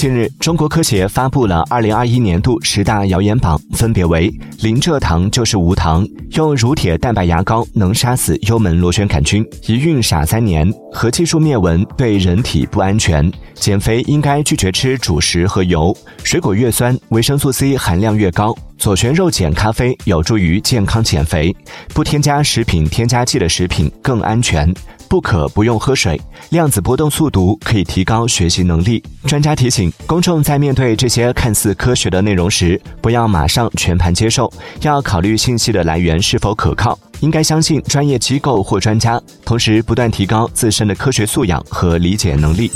近日，中国科协发布了二零二一年度十大谣言榜，分别为：零蔗糖就是无糖，用乳铁蛋白牙膏能杀死幽门螺旋杆菌，一孕傻三年，核技术灭蚊对人体不安全，减肥应该拒绝吃主食和油，水果越酸，维生素 C 含量越高。左旋肉碱咖啡有助于健康减肥，不添加食品添加剂的食品更安全。不可不用喝水，量子波动速读可以提高学习能力。专家提醒公众，在面对这些看似科学的内容时，不要马上全盘接受，要考虑信息的来源是否可靠，应该相信专业机构或专家，同时不断提高自身的科学素养和理解能力。